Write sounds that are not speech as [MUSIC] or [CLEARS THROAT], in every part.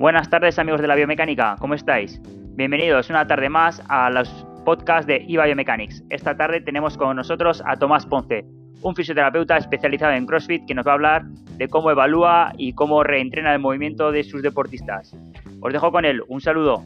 Buenas tardes amigos de la biomecánica, ¿cómo estáis? Bienvenidos una tarde más a los podcasts de eBiomechanics. Esta tarde tenemos con nosotros a Tomás Ponce, un fisioterapeuta especializado en CrossFit que nos va a hablar de cómo evalúa y cómo reentrena el movimiento de sus deportistas. Os dejo con él, un saludo.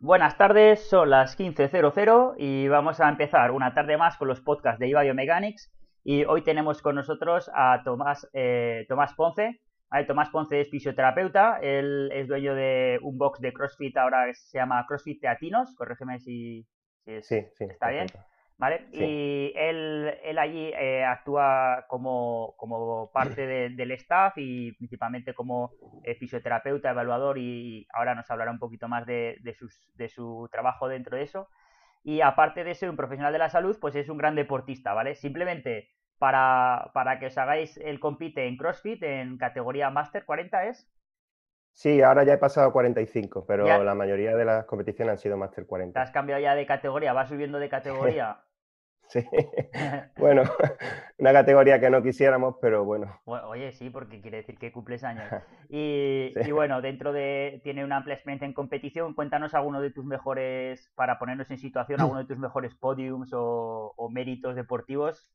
Buenas tardes, son las 15.00 y vamos a empezar una tarde más con los podcasts de eBiomechanics y hoy tenemos con nosotros a Tomás, eh, Tomás Ponce. Tomás Ponce es fisioterapeuta, él es dueño de un box de CrossFit ahora que se llama CrossFit Teatinos, corrígeme si, está bien. ¿Vale? Y él, él allí eh, actúa como, como parte del staff y principalmente como eh, fisioterapeuta, evaluador y ahora nos hablará un poquito más de, de, sus, de su trabajo dentro de eso. Y aparte de ser un profesional de la salud, pues es un gran deportista, ¿vale? Simplemente para, para que os hagáis el compite en CrossFit en categoría Master 40 es. Sí, ahora ya he pasado a 45, pero la mayoría de las competiciones han sido Master 40. ¿Te has cambiado ya de categoría? ¿Vas subiendo de categoría? [LAUGHS] Sí, [LAUGHS] bueno, [LAUGHS] una categoría que no quisiéramos, pero bueno. Oye, sí, porque quiere decir que cumples años. [LAUGHS] Y, y, bueno, dentro de, tiene una amplia experiencia en competición, cuéntanos alguno de tus mejores, para ponernos en situación, [CLEARS THROAT] alguno de tus mejores podiums o, o méritos deportivos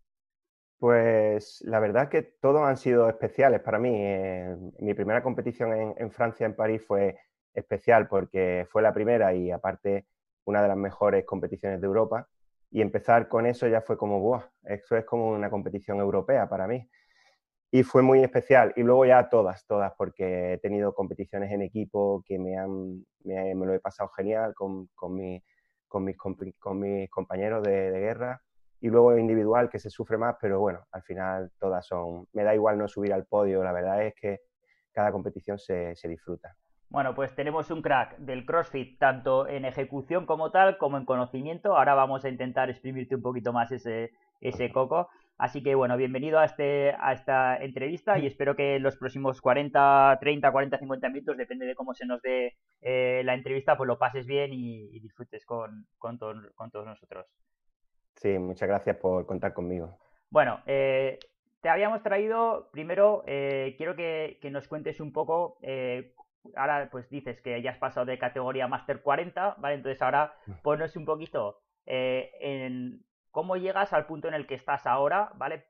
pues la verdad es que todos han sido especiales para mí. Eh, mi primera competición en, Francia, en París, fue especial porque fue la primera y aparte una de las mejores competiciones de Europa. Y empezar con eso ya fue como, ¡buah! Eso es como una competición europea para mí. Y fue muy especial. Y luego ya todas, todas, porque he tenido competiciones en equipo que me, han, me, lo he pasado genial con, con, mi, con, mis, con mis compañeros de guerra y luego individual que se sufre más, pero bueno, al final todas son, me da igual no subir al podio, la verdad es que cada competición se, se disfruta. Bueno, pues tenemos un crack del CrossFit, tanto en ejecución como tal, como en conocimiento. Ahora vamos a intentar exprimirte un poquito más ese, ese coco. Así que bueno, bienvenido a, este, a esta entrevista y espero que en los próximos 40, 30, 40, 50 minutos, depende de cómo se nos dé eh, la entrevista, pues lo pases bien y, disfrutes con, con, con todos nosotros. Sí, muchas gracias por contar conmigo. Bueno, eh, te habíamos traído, primero, eh, quiero que, nos cuentes un poco, eh, ahora pues dices que ya has pasado de categoría Master 40, ¿vale? Entonces ahora mm. ponos un poquito en cómo llegas al punto en el que estás ahora, ¿vale?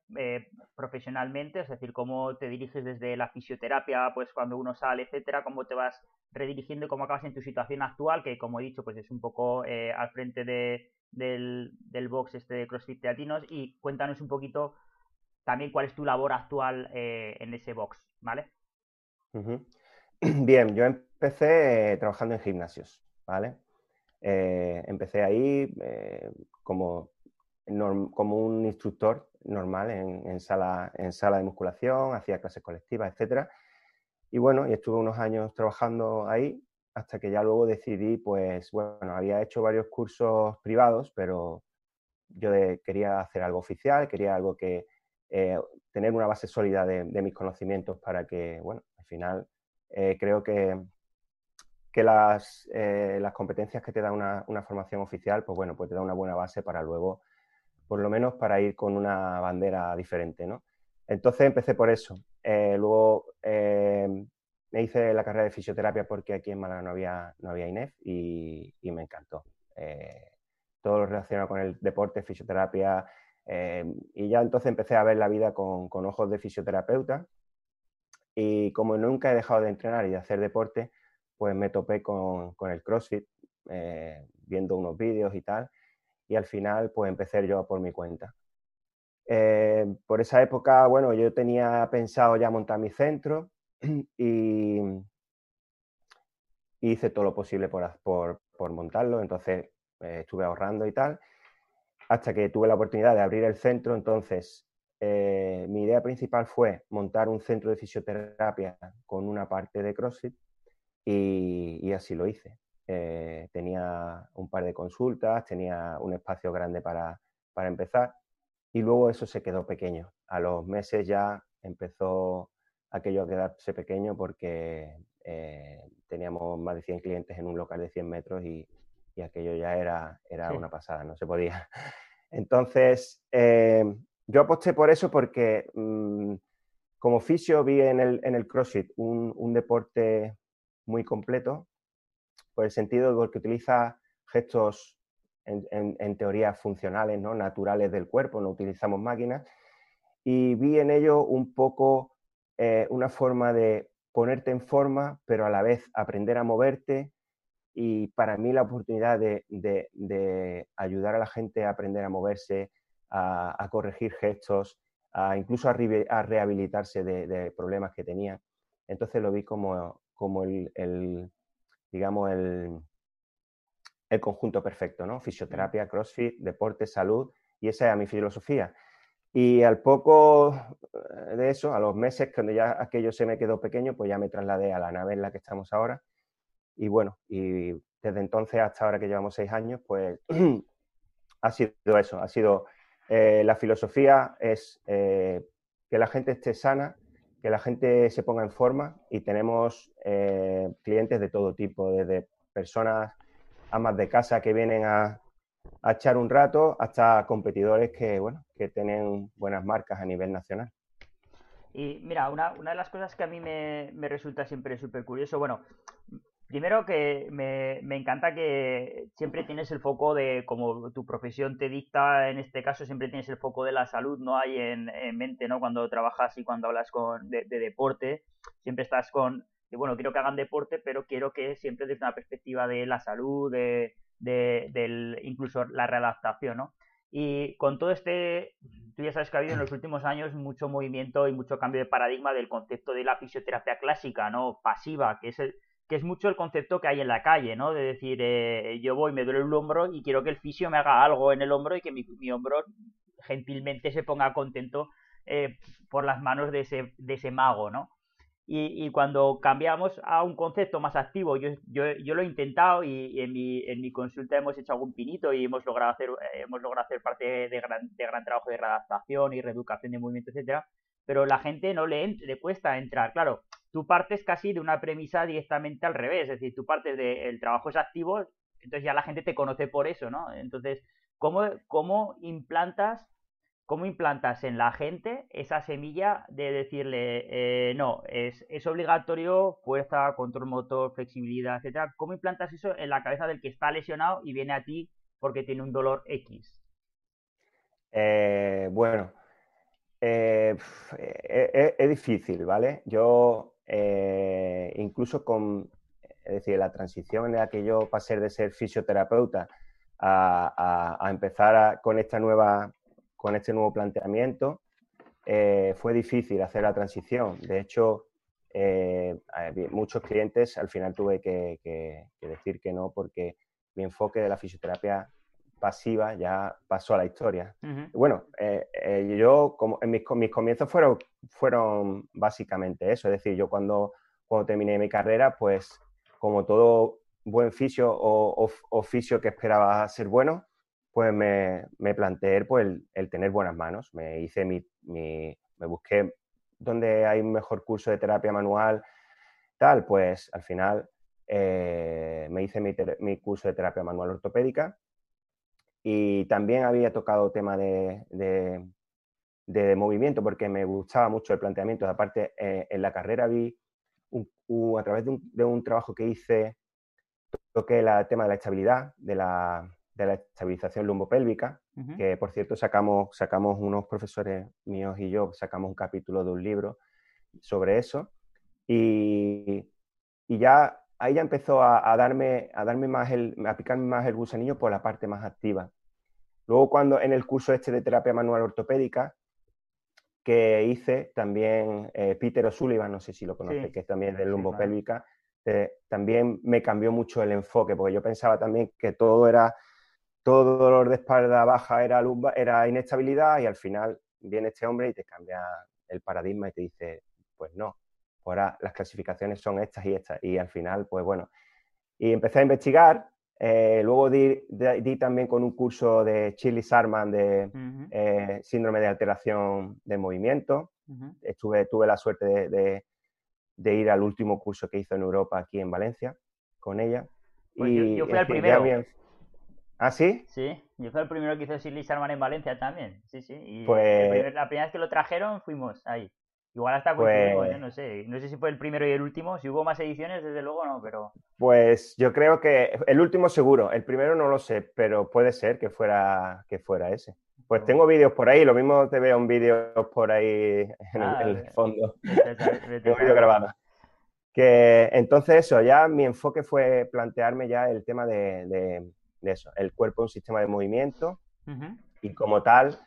profesionalmente, es decir, cómo te diriges desde la fisioterapia, pues cuando uno sale, etcétera, cómo te vas redirigiendo y cómo acabas en tu situación actual, que como he dicho, pues es un poco al frente de, del, del box este de CrossFit Teatinos y cuéntanos un poquito también cuál es tu labor actual eh, en ese box, ¿vale? [CLEARS THROAT] Bien, yo empecé trabajando en gimnasios, ¿vale? Eh, empecé ahí eh, como, como un instructor normal en, sala, en sala de musculación, hacía clases colectivas, etc. Y bueno, y estuve unos años trabajando ahí hasta que ya luego decidí, pues bueno, había hecho varios cursos privados, pero yo quería hacer algo oficial, quería algo que, eh, tener una base sólida de, mis conocimientos para que, bueno, al final eh, creo que, que las, eh, las, competencias que te da una, una, formación oficial, pues bueno, pues te da una buena base para luego, por lo menos para ir con una bandera diferente, ¿no? Entonces empecé por eso. luego me hice la carrera de fisioterapia porque aquí en Málaga no había, no había INEF y, me encantó. Eh, todo lo relacionado con el deporte, fisioterapia, eh, y ya entonces empecé a ver la vida con, ojos de fisioterapeuta y como nunca he dejado de entrenar y de hacer deporte, pues me topé con, el CrossFit, eh, viendo unos vídeos y tal, y al final pues empecé yo por mi cuenta. por esa época, bueno, yo tenía pensado ya montar mi centro, [CLEARS THROAT] y hice todo lo posible por, por, montarlo, entonces eh, estuve ahorrando y tal, hasta que tuve la oportunidad de abrir el centro, entonces eh, mi idea principal fue montar un centro de fisioterapia con una parte de CrossFit y, así lo hice. Eh, tenía un par de consultas, tenía un espacio grande para, para empezar y luego eso se quedó pequeño. A los meses ya empezó aquello a quedarse pequeño porque eh, teníamos más de 100 clientes en un local de 100 metros y, aquello ya era, era una pasada, no se podía. [LAUGHS] Entonces, eh, yo aposté por eso porque, mm, como fisio vi en el, en el CrossFit un, deporte muy completo, por el sentido de que utiliza gestos en, teoría funcionales, ¿no? naturales del cuerpo, no utilizamos máquinas, y vi en ello un poco eh, una forma de ponerte en forma, pero a la vez aprender a moverte, y para mí la oportunidad de, ayudar a la gente a aprender a moverse, a corregir gestos, incluso a, rehabilitarse de, problemas que tenía. Entonces lo vi como, como el, digamos, el, el, conjunto perfecto, ¿no? Fisioterapia, CrossFit, deporte, salud, y esa era mi filosofía. Y al poco eh, de eso, a los meses, cuando ya aquello se me quedó pequeño, pues ya me trasladé a la nave en la que estamos ahora. Y bueno, y desde entonces hasta ahora que llevamos seis años, pues [CLEARS THROAT] ha sido eso, ha sido eh, la filosofía es eh, que la gente esté sana, que la gente se ponga en forma y tenemos eh, clientes de todo tipo, desde personas amas de casa que vienen a, echar un rato hasta competidores que, bueno, que tienen buenas marcas a nivel nacional. Y mira, una, una de las cosas que a mí me, me resulta siempre súper curioso, bueno, Primero que me, encanta que siempre tienes el foco de, como tu profesión te dicta, en este caso siempre tienes el foco de la salud, no hay en, mente, ¿no? Cuando trabajas y cuando hablas con, de, deporte, siempre estás con, bueno, quiero que hagan deporte, pero quiero que siempre desde una perspectiva de la salud, de, del, incluso la readaptación, ¿no? Y con todo este, tú ya sabes que ha habido en los últimos años mucho movimiento y mucho cambio de paradigma del concepto de la fisioterapia clásica, ¿no? Pasiva, que es el, que es mucho el concepto que hay en la calle, ¿no? De decir, eh, yo voy, me duele el hombro y quiero que el fisio me haga algo en el hombro y que mi, hombro gentilmente se ponga contento eh, por las manos de ese, mago, ¿no? Y, cuando cambiamos a un concepto más activo, yo, yo, lo he intentado y, en, mi, consulta hemos hecho algún pinito y hemos logrado hacer, eh, hemos logrado hacer parte de gran, trabajo de readaptación y reeducación de movimiento, etcétera, pero la gente no le cuesta entrar. Claro, tú partes casi de una premisa directamente al revés, es decir, tú partes del trabajo es activo, entonces ya la gente te conoce por eso, ¿no? Entonces, ¿cómo, cómo implantas cómo implantas en la gente esa semilla de decirle, eh, no, es, es, obligatorio fuerza, control motor, flexibilidad, etcétera? ¿Cómo implantas eso en la cabeza del que está lesionado y viene a ti porque tiene un dolor X? Eh, bueno, eh, es difícil, ¿vale? Yo eh, incluso con, es decir, la transición en la que yo pasé de ser fisioterapeuta a, empezar con esta nueva, con este nuevo planteamiento, eh, fue difícil hacer la transición. De hecho, eh, muchos clientes al final tuve que, decir que no porque mi enfoque de la fisioterapia pasiva ya pasó a la historia. Bueno, eh, eh, yo, como en mis, comienzos fueron, fueron básicamente eso, es decir, yo cuando, cuando terminé mi carrera, pues como todo buen fisio o, oficio que esperaba ser bueno, pues me, me planteé pues, el, tener buenas manos. Me hice mi, me busqué dónde hay un mejor curso de terapia manual, tal, pues al final eh, me hice mi, mi, curso de terapia manual ortopédica y también había tocado tema de, de, movimiento porque me gustaba mucho el planteamiento. Aparte, eh, en la carrera vi, a través de un, de un, trabajo que hice, toqué el tema de la estabilidad, de la, de la estabilización lumbopélvica, que por cierto sacamos, sacamos unos profesores míos y yo, sacamos un capítulo de un libro sobre eso. Y, y ya ahí ya empezó a, darme, a darme más el, a picarme más el gusanillo por la parte más activa. Luego cuando en el curso este de terapia manual ortopédica que hice, también eh, Peter O'Sullivan, no sé si lo conoce, que es también de lumbopélvica, eh, también me cambió mucho el enfoque, porque yo pensaba también que todo era, todo dolor de espalda baja era, era inestabilidad y al final viene este hombre y te cambia el paradigma y te dice, pues no, ahora las clasificaciones son estas y estas. Y al final, pues bueno, y empecé a investigar eh, luego di, también con un curso de Chili Sarman de eh, síndrome de alteración de movimiento. Estuve, tuve la suerte de, ir al último curso que hizo en Europa aquí en Valencia con ella. Pues y, yo, fui al primero. ¿Ah, sí? Sí, yo fui el primero que hizo Chili Sarman en Valencia también. Sí, sí. Y pues... la primera vez que lo trajeron fuimos ahí. Igual hasta coincidimos, pues, no sé. No sé si fue el primero y el último. Si hubo más ediciones, desde luego no, pero. Pues yo creo que el último seguro. El primero no lo sé, pero puede ser que fuera, que fuera ese. Pues tengo vídeos por ahí, lo mismo te veo un vídeo por ahí en, el, ah, fondo. Tengo [LAUGHS] vídeo grabado. Que entonces eso, ya mi enfoque fue plantearme ya el tema de, eso. El cuerpo es un sistema de movimiento y como tal,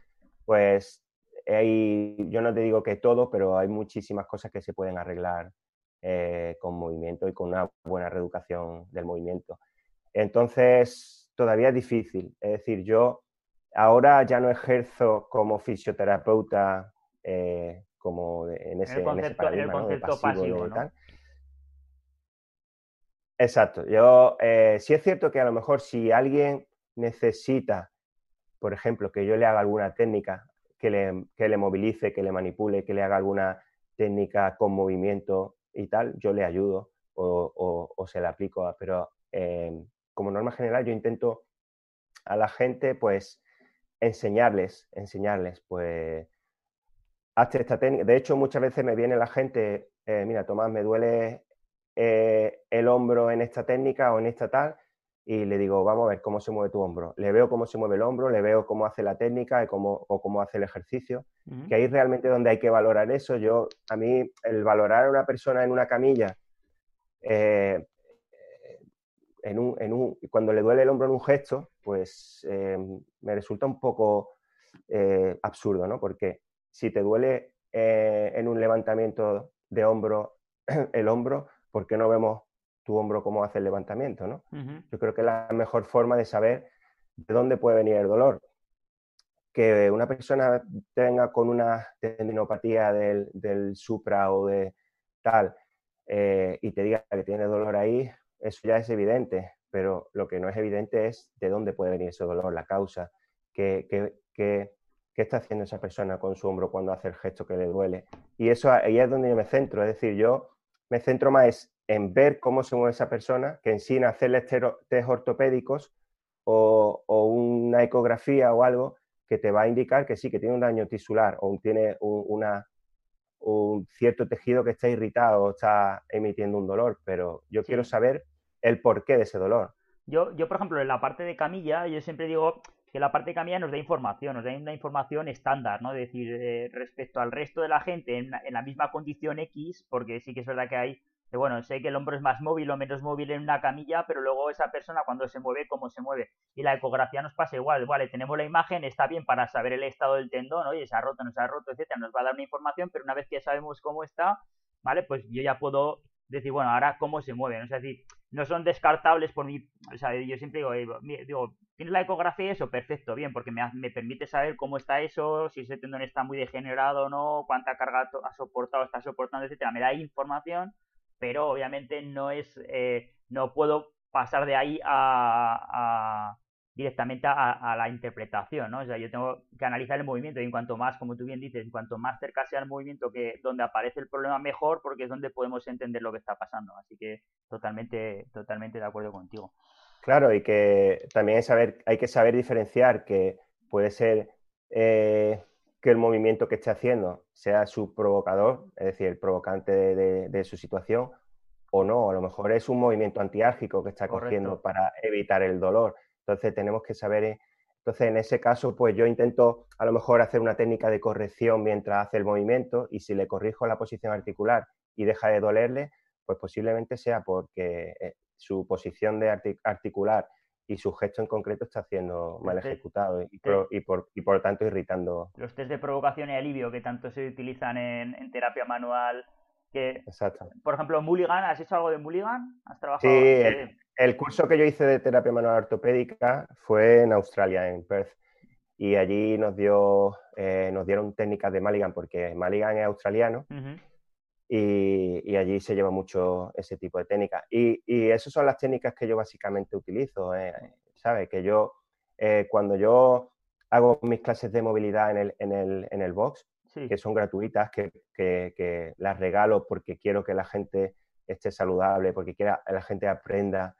pues yo no te digo que todo, pero hay muchísimas cosas que se pueden arreglar eh, con movimiento y con una buena reeducación del movimiento. Entonces, todavía es difícil. Es decir, yo ahora ya no ejerzo como fisioterapeuta eh, como en ese, concepto, pasivo, Exacto. Yo eh, sí es cierto que a lo mejor si alguien necesita, por ejemplo, que yo le haga alguna técnica que le, que le movilice, que le manipule, que le haga alguna técnica con movimiento y tal, yo le ayudo o, se la aplico. Pero em, como norma general yo intento a la gente pues enseñarles, enseñarles, pues hazte esta técnica. De hecho, muchas veces me viene la gente, eh, mira, Tomás, me duele eh, el hombro en esta técnica o en esta tal, y le digo, vamos a ver cómo se mueve tu hombro. Le veo cómo se mueve el hombro, le veo cómo hace la técnica y cómo, o cómo hace el ejercicio, que ahí realmente donde hay que valorar eso. Yo, a mí, el valorar a una persona en una camilla, eh, en un, en un, cuando le duele el hombro en un gesto, pues eh, me resulta un poco eh, absurdo, ¿no? Porque si te duele en un levantamiento de hombro, [CLEARS THROAT] el hombro, ¿por qué no vemos tu hombro cómo hace el levantamiento, ¿no? Yo creo que es la mejor forma de saber de dónde puede venir el dolor. Que una persona tenga con una tendinopatía del, supra o de tal eh, y te diga que tiene dolor ahí, eso ya es evidente, pero lo que no es evidente es de dónde puede venir ese dolor, la causa, qué, qué, está haciendo esa persona con su hombro cuando hace el gesto que le duele. Y eso ahí es donde yo me centro, es decir, yo me centro más en ver cómo se mueve esa persona que en sí en hacerle test ortopédicos o, una ecografía o algo que te va a indicar que sí, que tiene un daño tisular o tiene un, una, un cierto tejido que está irritado o está emitiendo un dolor, pero yo quiero saber el porqué de ese dolor. Yo, yo, por ejemplo, en la parte de camilla, yo siempre digo que la parte de camilla nos da información, nos da una información estándar, ¿no? Es decir, eh, respecto al resto de la gente en, en, la misma condición X, porque sí que es verdad que hay bueno, sé que el hombro es más móvil o menos móvil en una camilla, pero luego esa persona cuando se mueve, cómo se mueve. Y la ecografía nos pasa igual, vale, tenemos la imagen, está bien para saber el estado del tendón, oye, se ha roto, no se ha roto, etcétera, nos va a dar una información, pero una vez que sabemos cómo está, vale, pues yo ya puedo decir, bueno, ahora cómo se mueve, ¿no? es decir, no son descartables por mi, o sea, yo siempre digo, digo ¿tienes la ecografía eso? Perfecto, bien, porque me, me, permite saber cómo está eso, si ese tendón está muy degenerado o no, cuánta carga ha soportado, está soportando, etcétera, me da información pero obviamente no es, eh, no puedo pasar de ahí a, directamente a, la interpretación, ¿no? O sea, yo tengo que analizar el movimiento y en cuanto más, como tú bien dices, en cuanto más cerca sea el movimiento que donde aparece el problema mejor, porque es donde podemos entender lo que está pasando. Así que totalmente, totalmente de acuerdo contigo. Claro, y que también hay, saber, hay que saber diferenciar que puede ser eh, que el movimiento que esté haciendo sea su provocador, es decir, el provocante de, su situación, o no, a lo mejor es un movimiento antiálgico que está cogiendo para evitar el dolor. Entonces tenemos que saber, eh, entonces en ese caso, pues yo intento a lo mejor hacer una técnica de corrección mientras hace el movimiento y si le corrijo la posición articular y deja de dolerle, pues posiblemente sea porque eh, su posición de articular y su gesto en concreto está siendo mal ejecutado y, por, y, por, lo tanto irritando. Los test de provocación y alivio que tanto se utilizan en, terapia manual. Que, Exacto. Por ejemplo, Mulligan, ¿has hecho algo de Mulligan? ¿Has trabajado? Sí, el, curso que yo hice de terapia manual ortopédica fue en Australia, en Perth. Y allí nos, dio, eh, nos dieron técnicas de Mulligan, porque Mulligan es australiano. Y, allí se lleva mucho ese tipo de técnicas. Y, y esas son las técnicas que yo básicamente utilizo, eh, ¿sabes? Que yo, eh, cuando yo hago mis clases de movilidad en el, en el, en el box, que son gratuitas, que, que, las regalo porque quiero que la gente esté saludable, porque quiera la gente aprenda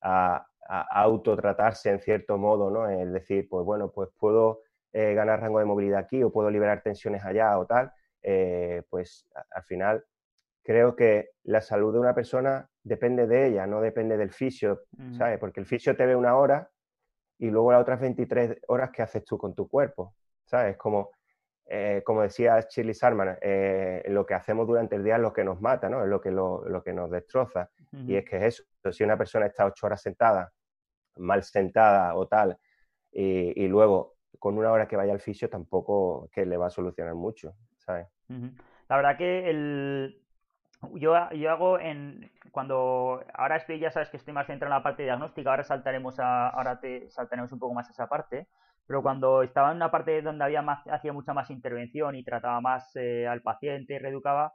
a, a autotratarse en cierto modo, ¿no? Es decir, pues bueno, pues puedo eh, ganar rango de movilidad aquí o puedo liberar tensiones allá o tal eh, pues al final creo que la salud de una persona depende de ella, no depende del fisio, ¿sabes? Porque el fisio te ve una hora y luego las otras 23 horas que haces tú con tu cuerpo, ¿sabes? Como, eh, como decía Shirley Sarman, eh, lo que hacemos durante el día es lo que nos mata, ¿no? Es lo que, lo, que nos destroza. Y es que es eso, si una persona está ocho horas sentada, mal sentada o tal, y, luego con una hora que vaya al fisio tampoco que le va a solucionar mucho, ¿sabes? La verdad que el, yo, yo hago en cuando ahora estoy ya sabes que estoy más centrado en la parte diagnóstica ahora saltaremos a ahora te saltaremos un poco más a esa parte pero cuando estaba en una parte donde había más hacía mucha más intervención y trataba más eh, al paciente y reeducaba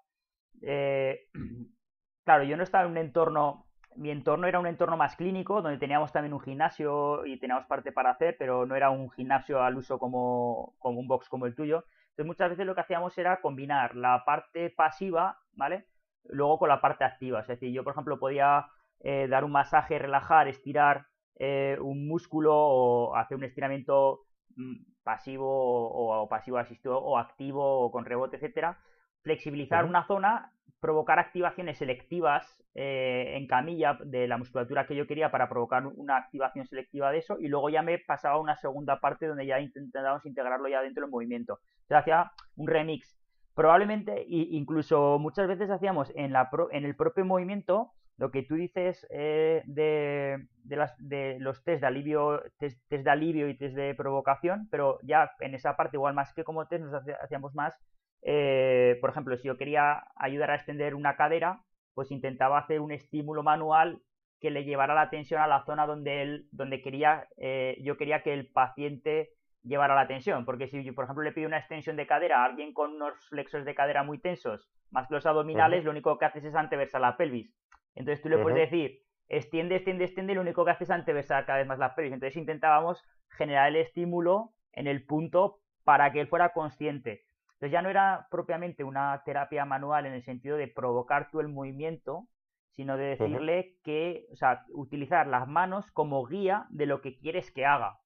eh, [CLEARS THROAT] claro yo no estaba en un entorno mi entorno era un entorno más clínico donde teníamos también un gimnasio y teníamos parte para hacer pero no era un gimnasio al uso como, como un box como el tuyo. Entonces muchas veces lo que hacíamos era combinar la parte pasiva vale luego con la parte activa. Es decir, yo, por ejemplo, podía eh, dar un masaje, relajar, estirar eh, un músculo o hacer un estiramiento mm, pasivo o, pasivo asistido o activo o con rebote, etcétera, flexibilizar una zona, provocar activaciones selectivas eh, en camilla de la musculatura que yo quería para provocar una activación selectiva de eso y luego ya me pasaba a una segunda parte donde ya intentábamos integrarlo ya dentro del movimiento. Entonces hacía un remix probablemente, incluso muchas veces hacíamos en, la en el propio movimiento, lo que tú dices eh, de, las, de los test de alivio, test, de alivio y test de provocación, pero ya en esa parte, igual más que como test, nos hacíamos más, eh, por ejemplo, si yo quería ayudar a extender una cadera, pues intentaba hacer un estímulo manual que le llevara la tensión a la zona donde él, donde quería, eh, yo quería que el paciente llevar a la tensión. Porque si, por ejemplo, le pido una extensión de cadera a alguien con unos flexos de cadera muy tensos, más que los abdominales, lo único que haces es anteversar la pelvis. Entonces tú le puedes decir, extiende, extiende, extiende, y lo único que haces es anteversar cada vez más la pelvis. Entonces intentábamos generar el estímulo en el punto para que él fuera consciente. Entonces ya no era propiamente una terapia manual en el sentido de provocar tú el movimiento, sino de decirle que, o sea, utilizar las manos como guía de lo que quieres que haga.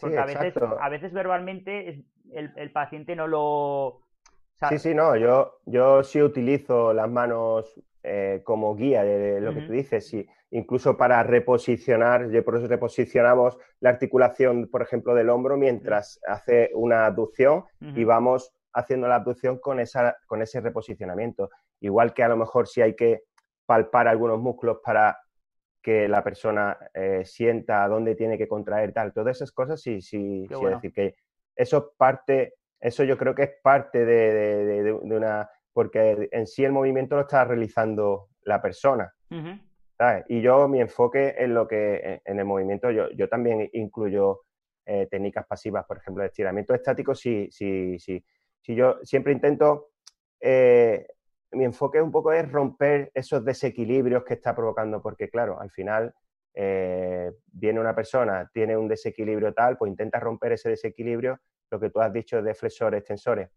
Porque a, veces, a veces verbalmente el, paciente no lo... Sí, sí, no, yo, yo sí utilizo las manos eh, como guía de, lo que tú dices, y incluso para reposicionar, por eso reposicionamos la articulación, por ejemplo, del hombro mientras hace una abducción y vamos haciendo la abducción con, esa, con ese reposicionamiento. Igual que a lo mejor si hay que palpar algunos músculos para que la persona eh, sienta dónde tiene que contraer tal, todas esas cosas sí, sí, sí decir que eso parte, eso yo creo que es parte de, una, porque en sí el movimiento lo está realizando la persona. Y yo mi enfoque en lo que, en el movimiento, yo, yo también incluyo eh, técnicas pasivas, por ejemplo, de estiramiento estático, sí, sí, sí. Si yo siempre intento eh, mi enfoque un poco es romper esos desequilibrios que está provocando, porque claro, al final eh, viene una persona, tiene un desequilibrio tal, pues intenta romper ese desequilibrio, lo que tú has dicho de flexores, extensores.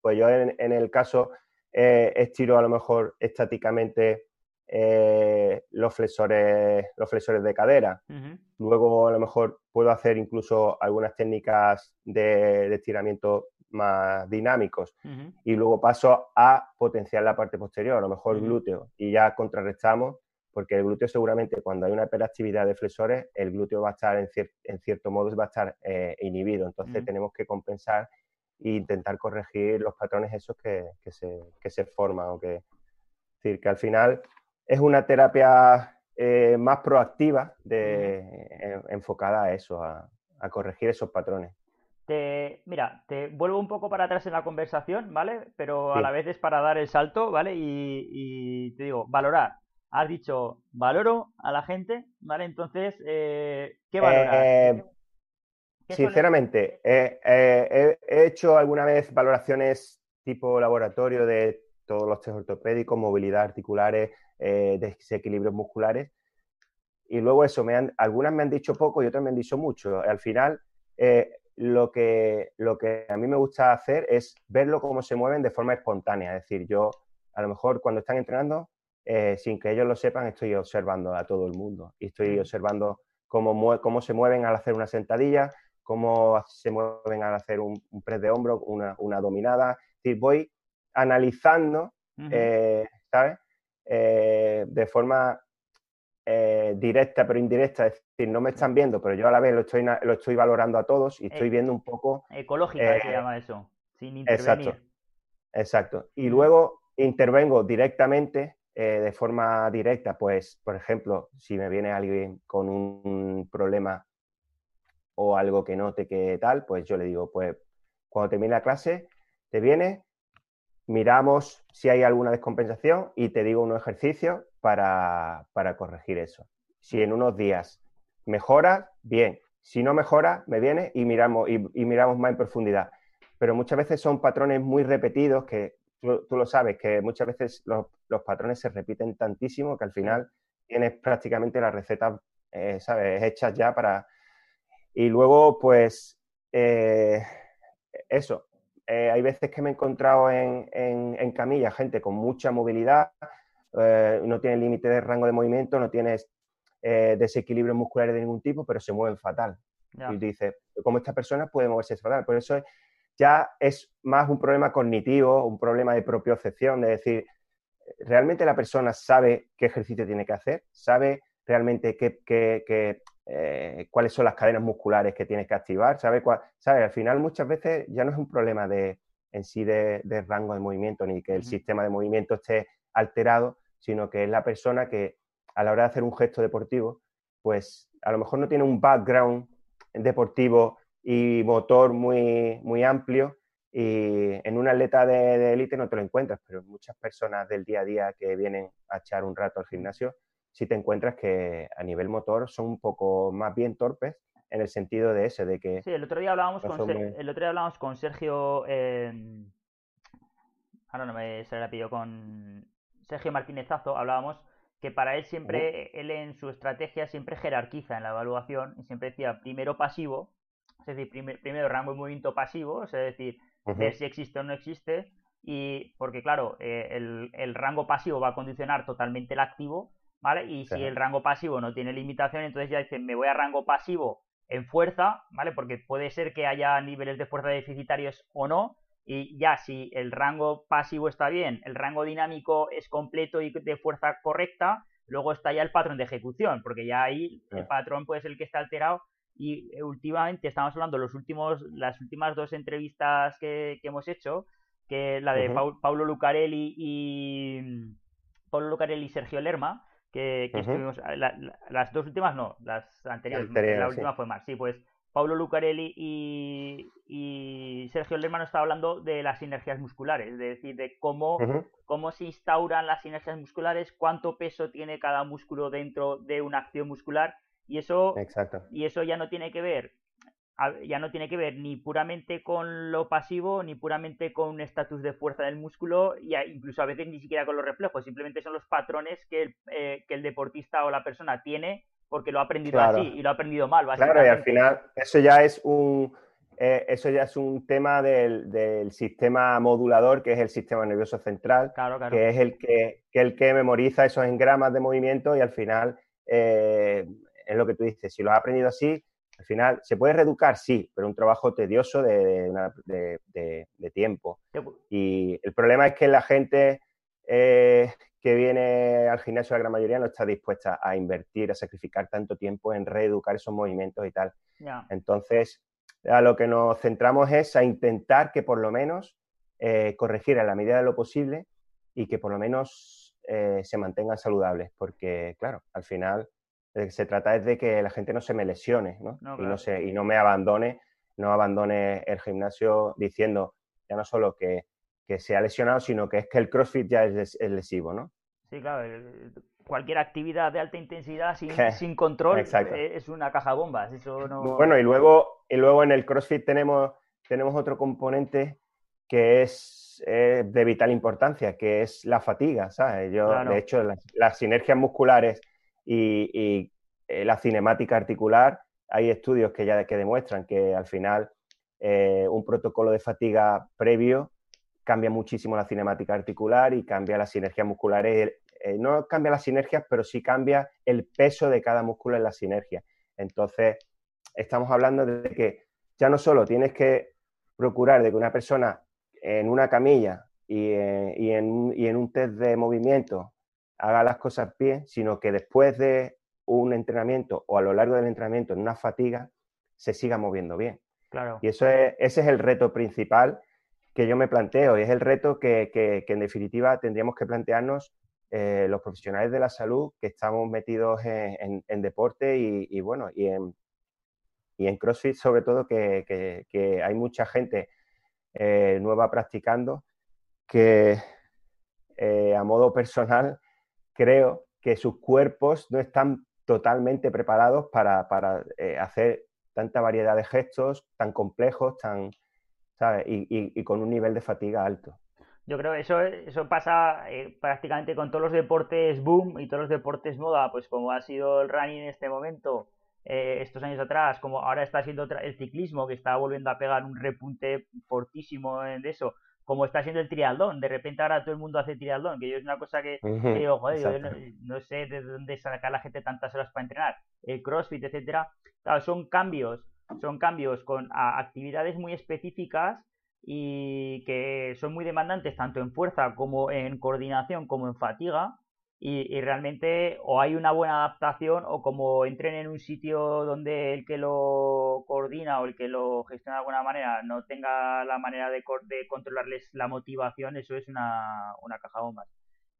Pues yo en, el caso eh, estiro a lo mejor estáticamente eh, los, flexores, los flexores de cadera. Luego a lo mejor puedo hacer incluso algunas técnicas de estiramiento más dinámicos. Y luego paso a potenciar la parte posterior, a lo mejor glúteo, y ya contrarrestamos, porque el glúteo seguramente cuando hay una hiperactividad de flexores, el glúteo va a estar en, en cierto modo va a estar eh, inhibido, entonces tenemos que compensar e intentar corregir los patrones esos que, que, se, que se, forman, o que, es decir, que al final es una terapia eh, más proactiva de, enfocada a eso, a corregir esos patrones. Te, mira, te vuelvo un poco para atrás en la conversación, ¿vale? Pero a la vez es para dar el salto, ¿vale? Y, te digo, valorar. Has dicho, valoro a la gente, ¿vale? Entonces, eh, ¿qué valoras? Eh, sinceramente, he hecho alguna vez valoraciones tipo laboratorio de todos los test ortopédicos, movilidad articulares, eh, desequilibrios musculares. Y luego eso, me han, algunas me han dicho poco y otras me han dicho mucho. Al final, eh, lo que, lo que a mí me gusta hacer es verlo cómo se mueven de forma espontánea. Es decir, yo a lo mejor cuando están entrenando, eh, sin que ellos lo sepan, estoy observando a todo el mundo y estoy observando cómo, cómo se mueven al hacer una sentadilla, cómo se mueven al hacer un, press de hombro, una, una dominada. Es decir, voy analizando, eh, ¿sabes? Eh, de forma eh, directa pero indirecta, es decir, no me están viendo, pero yo a la vez lo estoy, lo estoy valorando a todos y estoy viendo un poco... Ecológica se llama eso, sin intervenir. Exacto, exacto. Y luego intervengo directamente de forma directa, pues, por ejemplo, si me viene alguien con un problema o algo que note que tal, pues yo le digo, pues cuando termine la clase, te viene, miramos si hay alguna descompensación y te digo unos ejercicios para, corregir eso. Si en unos días mejora, bien. Si no mejora, me viene y miramos, y, miramos más en profundidad. Pero muchas veces son patrones muy repetidos que tú, lo sabes, que muchas veces los, patrones se repiten tantísimo que al final tienes prácticamente las recetas, eh, ¿sabes?, hechas ya para, y luego, pues, eh, eso. Eh, hay veces que me he encontrado en, en, camilla gente con mucha movilidad, eh, no tiene límite de rango de movimiento, no tienes desequilibrios musculares de ningún tipo, pero se mueven fatal. Y dices, ¿cómo esta persona puede moverse fatal? Por eso ya es más un problema cognitivo, un problema de propiocepción, de decir, ¿realmente la persona sabe qué ejercicio tiene que hacer? ¿Sabe realmente qué, qué, eh, cuáles son las cadenas musculares que tienes que activar, ¿sabes? Al final muchas veces ya no es un problema de, en sí de, rango de movimiento ni que el sistema de movimiento esté alterado, sino que es la persona que a la hora de hacer un gesto deportivo, pues a lo mejor no tiene un background deportivo y motor muy, muy amplio y en un atleta de élite no te lo encuentras, pero muchas personas del día a día que vienen a echar un rato al gimnasio si te encuentras que a nivel motor son un poco más bien torpes en el sentido de ese, de que... Sí, el otro día hablábamos, con, el otro día hablábamos con Sergio... Eh... Ahora no me se le con Sergio Martínezazo, hablábamos que para él siempre, él en su estrategia siempre jerarquiza en la evaluación y siempre decía primero pasivo, es decir, primero rango de movimiento pasivo, es decir, ver si existe o no existe, y porque claro, eh, el, el, rango pasivo va a condicionar totalmente el activo ¿vale? Y si el rango pasivo no tiene limitación, entonces ya dicen, me voy a rango pasivo en fuerza, ¿vale? Porque puede ser que haya niveles de fuerza deficitarios o no, y ya si el rango pasivo está bien, el rango dinámico es completo y de fuerza correcta, luego está ya el patrón de ejecución, porque ya ahí el patrón puede ser el que está alterado y eh, últimamente estamos hablando los últimos las últimas dos entrevistas que, hemos hecho, que la de Paulo Lucarelli y Paulo Lucarelli y Sergio Lerma, que, estuvimos, las dos últimas no, las anteriores, la última fue más, sí, pues Paulo Lucarelli y, Sergio Lerman estaba hablando de las sinergias musculares, es decir, de cómo, cómo se instauran las sinergias musculares, cuánto peso tiene cada músculo dentro de una acción muscular y eso, y eso ya no tiene que ver ya no tiene que ver ni puramente con lo pasivo, ni puramente con un estatus de fuerza del músculo, y incluso a veces ni siquiera con los reflejos, simplemente son los patrones que el, eh, que el deportista o la persona tiene porque lo ha aprendido así y lo ha aprendido mal. Claro, y al final eso ya es un, eh, eso ya es un tema del, sistema modulador, que es el sistema nervioso central, que es el que, el que memoriza esos engramas de movimiento y al final eh, es lo que tú dices, si lo has aprendido así, al final, ¿se puede reeducar? Sí, pero un trabajo tedioso de, tiempo. Y el problema es que la gente eh, que viene al gimnasio, la gran mayoría, no está dispuesta a invertir, a sacrificar tanto tiempo en reeducar esos movimientos y tal. Entonces, a lo que nos centramos es a intentar que por lo menos eh, corregir a la medida de lo posible y que por lo menos eh, se mantengan saludables, porque claro, al final se trata es de que la gente no se me lesione, ¿no? y, no se, y no me abandone, no abandone el gimnasio diciendo ya no solo que, que se ha lesionado, sino que es que el CrossFit ya es, lesivo, ¿no? Sí, claro. Cualquier actividad de alta intensidad sin, [LAUGHS] sin control eh, es una caja de bombas. Eso no... Bueno, y luego, y luego en el CrossFit tenemos, tenemos otro componente que es de vital importancia, que es la fatiga, ¿sabes? Yo, de hecho, las sinergias musculares y, eh, la cinemática articular, hay estudios que ya que demuestran que al final eh, un protocolo de fatiga previo cambia muchísimo la cinemática articular y cambia las sinergias musculares. Eh, no cambia las sinergias, pero sí cambia el peso de cada músculo en la sinergia. Entonces, estamos hablando de que ya no solo tienes que procurar de que una persona en una camilla y, en, un test de movimiento haga las cosas bien, sino que después de un entrenamiento o a lo largo del entrenamiento en una fatiga se siga moviendo bien. Claro. Y eso es, ese es el reto principal que yo me planteo y es el reto que, en definitiva tendríamos que plantearnos eh, los profesionales de la salud que estamos metidos en, deporte y, bueno, y en, y en CrossFit sobre todo que, hay mucha gente eh, nueva practicando que eh, a modo personal creo que sus cuerpos no están totalmente preparados para, hacer tanta variedad de gestos tan complejos, tan, y, con un nivel de fatiga alto. Yo creo que eso, eso pasa eh, prácticamente con todos los deportes boom y todos los deportes moda, pues como ha sido el running en este momento, eh, estos años atrás, como ahora está siendo el ciclismo, que está volviendo a pegar un repunte fortísimo en eso, como está siendo el triatlón, de repente ahora todo el mundo hace triatlón, que yo es una cosa que, digo, joder, yo no, sé de dónde saca la gente tantas horas para entrenar, el crossfit, etcétera, claro, son cambios son cambios con actividades muy específicas y que son muy demandantes tanto en fuerza como en coordinación como en fatiga y, realmente o hay una buena adaptación o como entren en un sitio donde el que lo coordina o el que lo gestiona de alguna manera no tenga la manera de, controlarles la motivación, eso es una, una caja bomba.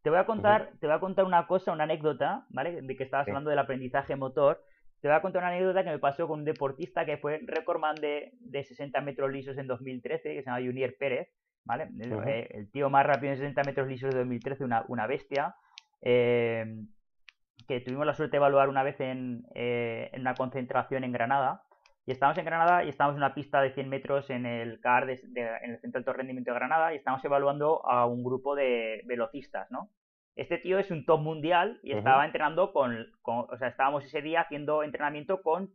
Te voy a contar, te voy a contar una cosa, una anécdota, ¿vale? De que estabas hablando del aprendizaje motor te voy a contar una anécdota que me pasó con un deportista que fue recordman de, de 60 metros lisos en 2013, que se llama Junior Pérez, ¿vale? Eh, el, tío más rápido en 60 metros lisos de 2013, una, una bestia. Eh, que tuvimos la suerte de evaluar una vez en, eh, en, una concentración en Granada. Y estábamos en Granada y estábamos en una pista de 100 metros en el CAR, en el Centro de Alto Rendimiento de Granada, y estábamos evaluando a un grupo de velocistas, ¿no? Este tío es un top mundial y estaba entrenando con, O sea, estábamos ese día haciendo entrenamiento con,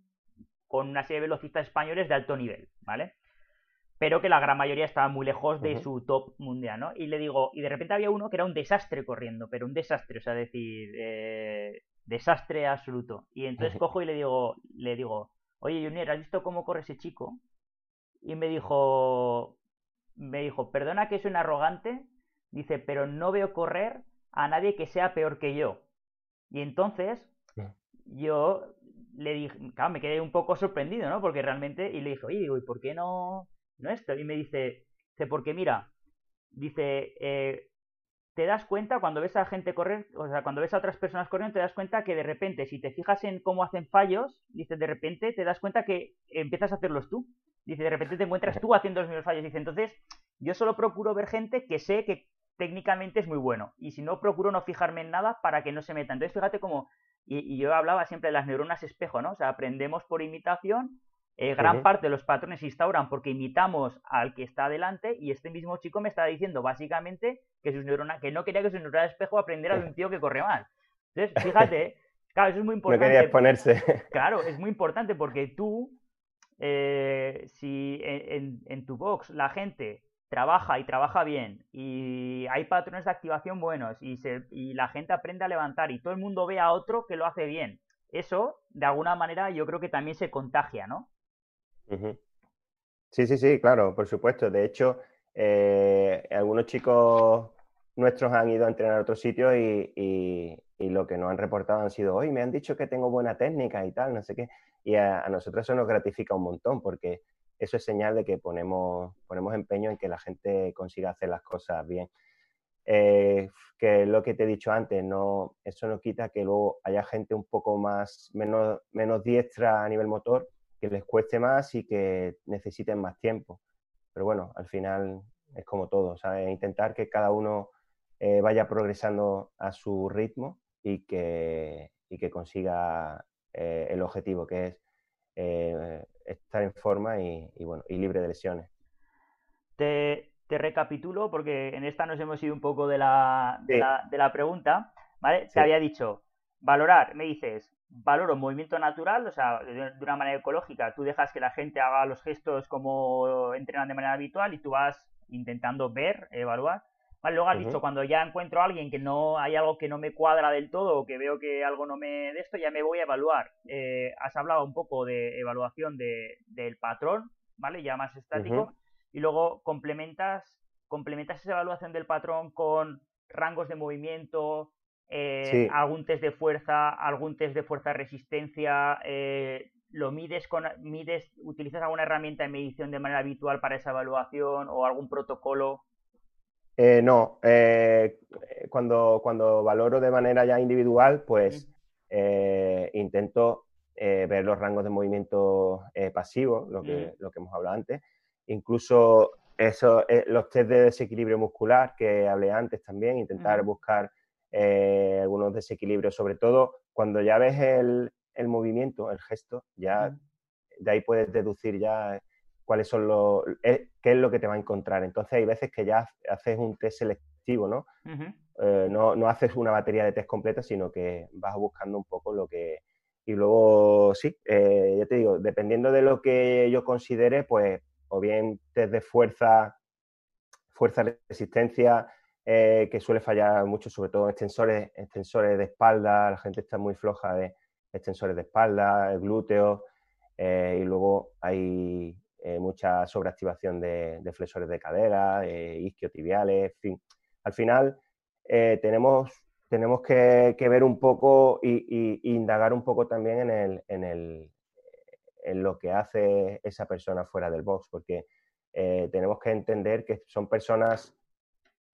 con una serie de velocistas españoles de alto nivel, ¿vale? Pero que la gran mayoría estaba muy lejos de su top mundial, ¿no? Y le digo, y de repente había uno que era un desastre corriendo, pero un desastre, o sea, decir, eh, desastre absoluto. Y entonces cojo y le digo, le digo, oye Junior, ¿has visto cómo corre ese chico? Y me dijo, me dijo, perdona que soy un arrogante, dice, pero no veo correr a nadie que sea peor que yo. Y entonces yo le dije, claro, me quedé un poco sorprendido, ¿no? Porque realmente, y le dije, oye, digo, ¿y por qué no, no esto? Y me dice, dice porque mira, dice, eh, te das cuenta cuando ves a gente correr, o sea, cuando ves a otras personas corriendo, te das cuenta que de repente, si te fijas en cómo hacen fallos, dice, de repente te das cuenta que empiezas a hacerlos tú. Dice, de repente te encuentras tú haciendo los mismos fallos. Dice, entonces, yo solo procuro ver gente que sé que técnicamente es muy bueno. Y si no, procuro no fijarme en nada para que no se meta. Entonces, fíjate cómo, y, yo hablaba siempre de las neuronas espejo, ¿no? O sea, aprendemos por imitación. Eh, gran parte de los patrones se instauran porque imitamos al que está adelante y este mismo chico me está diciendo básicamente que sus neuronas, que no quería que su neurona espejo aprendiera de un tío que corre mal. Entonces, fíjate, claro, eso es muy importante. [LAUGHS] No quería exponerse. Claro, es muy importante porque tú, eh, si en, tu box la gente trabaja y trabaja bien y hay patrones de activación buenos y, se, y la gente aprende a levantar y todo el mundo ve a otro que lo hace bien, eso de alguna manera yo creo que también se contagia, ¿no? Sí, sí, sí, claro, por supuesto. De hecho, eh, algunos chicos nuestros han ido a entrenar a otros sitios y, y, lo que nos han reportado han sido, hoy me han dicho que tengo buena técnica y tal, no sé qué. Y a nosotros eso nos gratifica un montón porque eso es señal de que ponemos, ponemos empeño en que la gente consiga hacer las cosas bien. Eh, que lo que te he dicho antes, no, eso no quita que luego haya gente un poco más, menos, menos diestra a nivel motor, que les cueste más y que necesiten más tiempo. Pero bueno, al final es como todo, ¿sabes? Intentar que cada uno eh, vaya progresando a su ritmo y que, y que consiga eh, el objetivo, que es estar en forma y, bueno, y libre de lesiones. Te, recapitulo porque en esta nos hemos ido un poco de la, de, la, pregunta. ¿vale? Te había dicho, valorar, me dices, valoro movimiento natural, o sea, de, una manera ecológica, tú dejas que la gente haga los gestos como entrenan de manera habitual y tú vas intentando ver, evaluar. Luego has dicho, cuando ya encuentro a alguien que no hay algo que no me cuadra del todo o que veo que algo no me de esto, ya me voy a evaluar. Eh, has hablado un poco de evaluación de, del patrón, ¿vale? Ya más estático. Y luego complementas, complementas esa evaluación del patrón con rangos de movimiento, eh, algún test de fuerza, algún test de fuerza resistencia, eh, lo mides con mides, utilizas alguna herramienta de medición de manera habitual para esa evaluación o algún protocolo. Eh, no, cuando, cuando valoro de manera ya individual, pues intento ver los rangos de movimiento pasivos, lo que, lo que hemos hablado antes. Incluso eso, los test de desequilibrio muscular que hablé antes también, intentar buscar eh, algunos desequilibrios, sobre todo cuando ya ves el, movimiento, el gesto, ya de ahí puedes deducir ya cuáles son los, eh, qué es lo que te va a encontrar. Entonces hay veces que ya haces un test selectivo, ¿no? Eh, no, no, haces una batería de test completa, sino que vas buscando un poco lo que... Y luego, sí, ya te digo, dependiendo de lo que yo considere, pues, o bien test de fuerza, fuerza, resistencia, eh, que suele fallar mucho, sobre todo en extensores, extensores de espalda, la gente está muy floja de extensores de espalda, el glúteo, eh, y luego hay eh, mucha sobreactivación de, flexores de cadera, isquiotibiales, en fin. Al final tenemos, tenemos que, ver un poco y, indagar un poco también en, el, en, el, en lo que hace esa persona fuera del box, porque tenemos que entender que son personas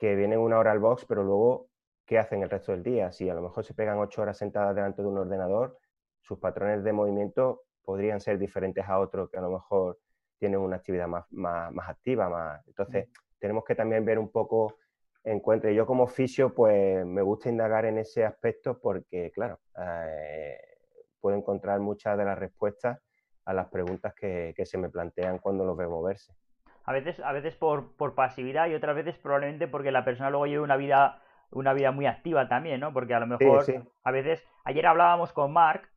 que vienen una hora al box, pero luego, ¿qué hacen el resto del día? Si a lo mejor se pegan ocho horas sentadas delante de un ordenador, sus patrones de movimiento podrían ser diferentes a otros que a lo mejor tienen una actividad más, más, activa. Más... Entonces, tenemos que también ver un poco encuentro. Yo como fisio, pues me gusta indagar en ese aspecto porque, claro, eh, puedo encontrar muchas de las respuestas a las preguntas que, que se me plantean cuando los veo moverse a veces, a veces por, por pasividad y otras veces probablemente porque la persona luego lleva una vida, una vida muy activa también, ¿no? Porque a lo mejor a veces, ayer hablábamos con Mark,